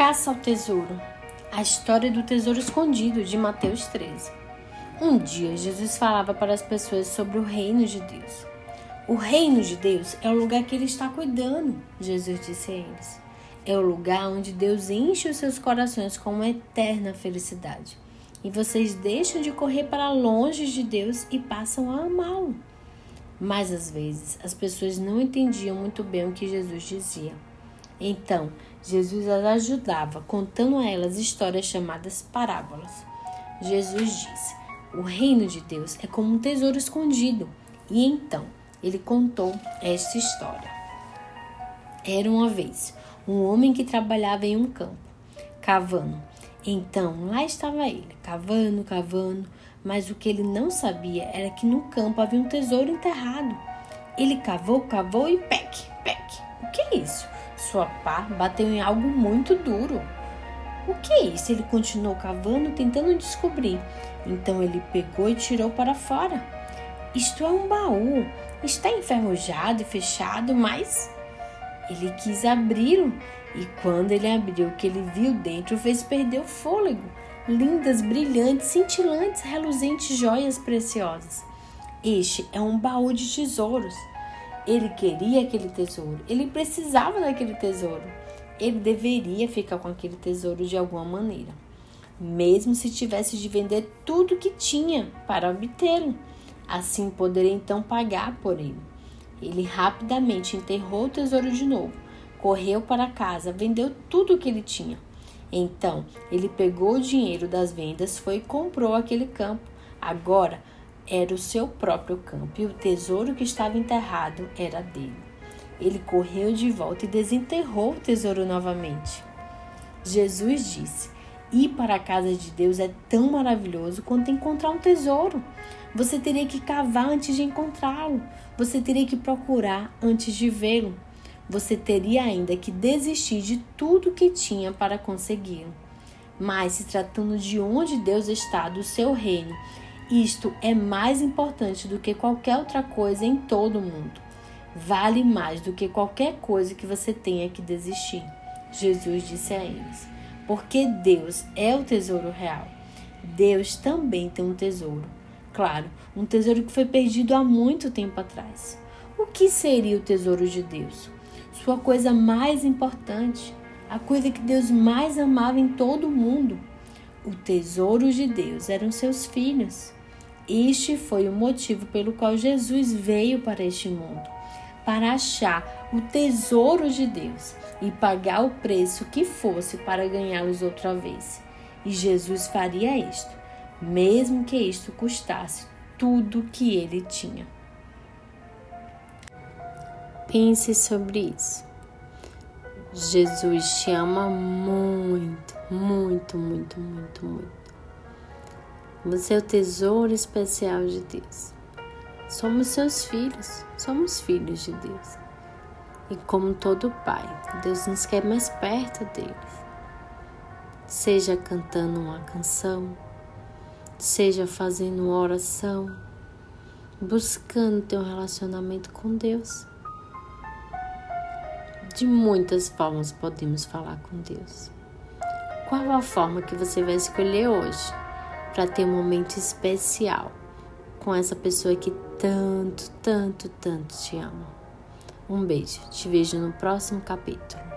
caça ao tesouro. A história do tesouro escondido de Mateus 13. Um dia, Jesus falava para as pessoas sobre o reino de Deus. O reino de Deus é o lugar que ele está cuidando, Jesus disse a eles. É o lugar onde Deus enche os seus corações com uma eterna felicidade. E vocês deixam de correr para longe de Deus e passam a amá-lo. Mas às vezes as pessoas não entendiam muito bem o que Jesus dizia. Então, Jesus as ajudava, contando a elas histórias chamadas parábolas. Jesus disse: O reino de Deus é como um tesouro escondido. E então, ele contou esta história. Era uma vez um homem que trabalhava em um campo, cavando. Então, lá estava ele, cavando, cavando, mas o que ele não sabia era que no campo havia um tesouro enterrado. Ele cavou, cavou e pec, pec. O que é isso? Sua pá bateu em algo muito duro. O que é isso? Ele continuou cavando, tentando descobrir. Então ele pegou e tirou para fora. Isto é um baú. Está enferrujado e fechado, mas ele quis abri-lo. E quando ele abriu, o que ele viu dentro fez perder o fôlego. Lindas, brilhantes, cintilantes, reluzentes joias preciosas. Este é um baú de tesouros. Ele queria aquele tesouro, ele precisava daquele tesouro. Ele deveria ficar com aquele tesouro de alguma maneira, mesmo se tivesse de vender tudo que tinha para obtê-lo. Assim poderia então pagar por ele. Ele rapidamente enterrou o tesouro de novo, correu para casa, vendeu tudo o que ele tinha. Então ele pegou o dinheiro das vendas, foi e comprou aquele campo. Agora era o seu próprio campo e o tesouro que estava enterrado era dele. Ele correu de volta e desenterrou o tesouro novamente. Jesus disse: Ir para a casa de Deus é tão maravilhoso quanto encontrar um tesouro. Você teria que cavar antes de encontrá-lo. Você teria que procurar antes de vê-lo. Você teria ainda que desistir de tudo que tinha para consegui-lo. Mas se tratando de onde Deus está, do seu reino, isto é mais importante do que qualquer outra coisa em todo o mundo. Vale mais do que qualquer coisa que você tenha que desistir. Jesus disse a eles: Porque Deus é o tesouro real. Deus também tem um tesouro. Claro, um tesouro que foi perdido há muito tempo atrás. O que seria o tesouro de Deus? Sua coisa mais importante, a coisa que Deus mais amava em todo o mundo. O tesouro de Deus eram seus filhos. Este foi o motivo pelo qual Jesus veio para este mundo para achar o tesouro de Deus e pagar o preço que fosse para ganhá-los outra vez. E Jesus faria isto, mesmo que isto custasse tudo que ele tinha. Pense sobre isso. Jesus te ama muito, muito, muito, muito, muito. Você é o tesouro especial de Deus. Somos seus filhos, somos filhos de Deus. E como todo pai, Deus nos quer mais perto dele. Seja cantando uma canção, seja fazendo uma oração, buscando ter um relacionamento com Deus. De muitas formas podemos falar com Deus. Qual a forma que você vai escolher hoje? Para ter um momento especial com essa pessoa que tanto, tanto, tanto te ama. Um beijo, te vejo no próximo capítulo.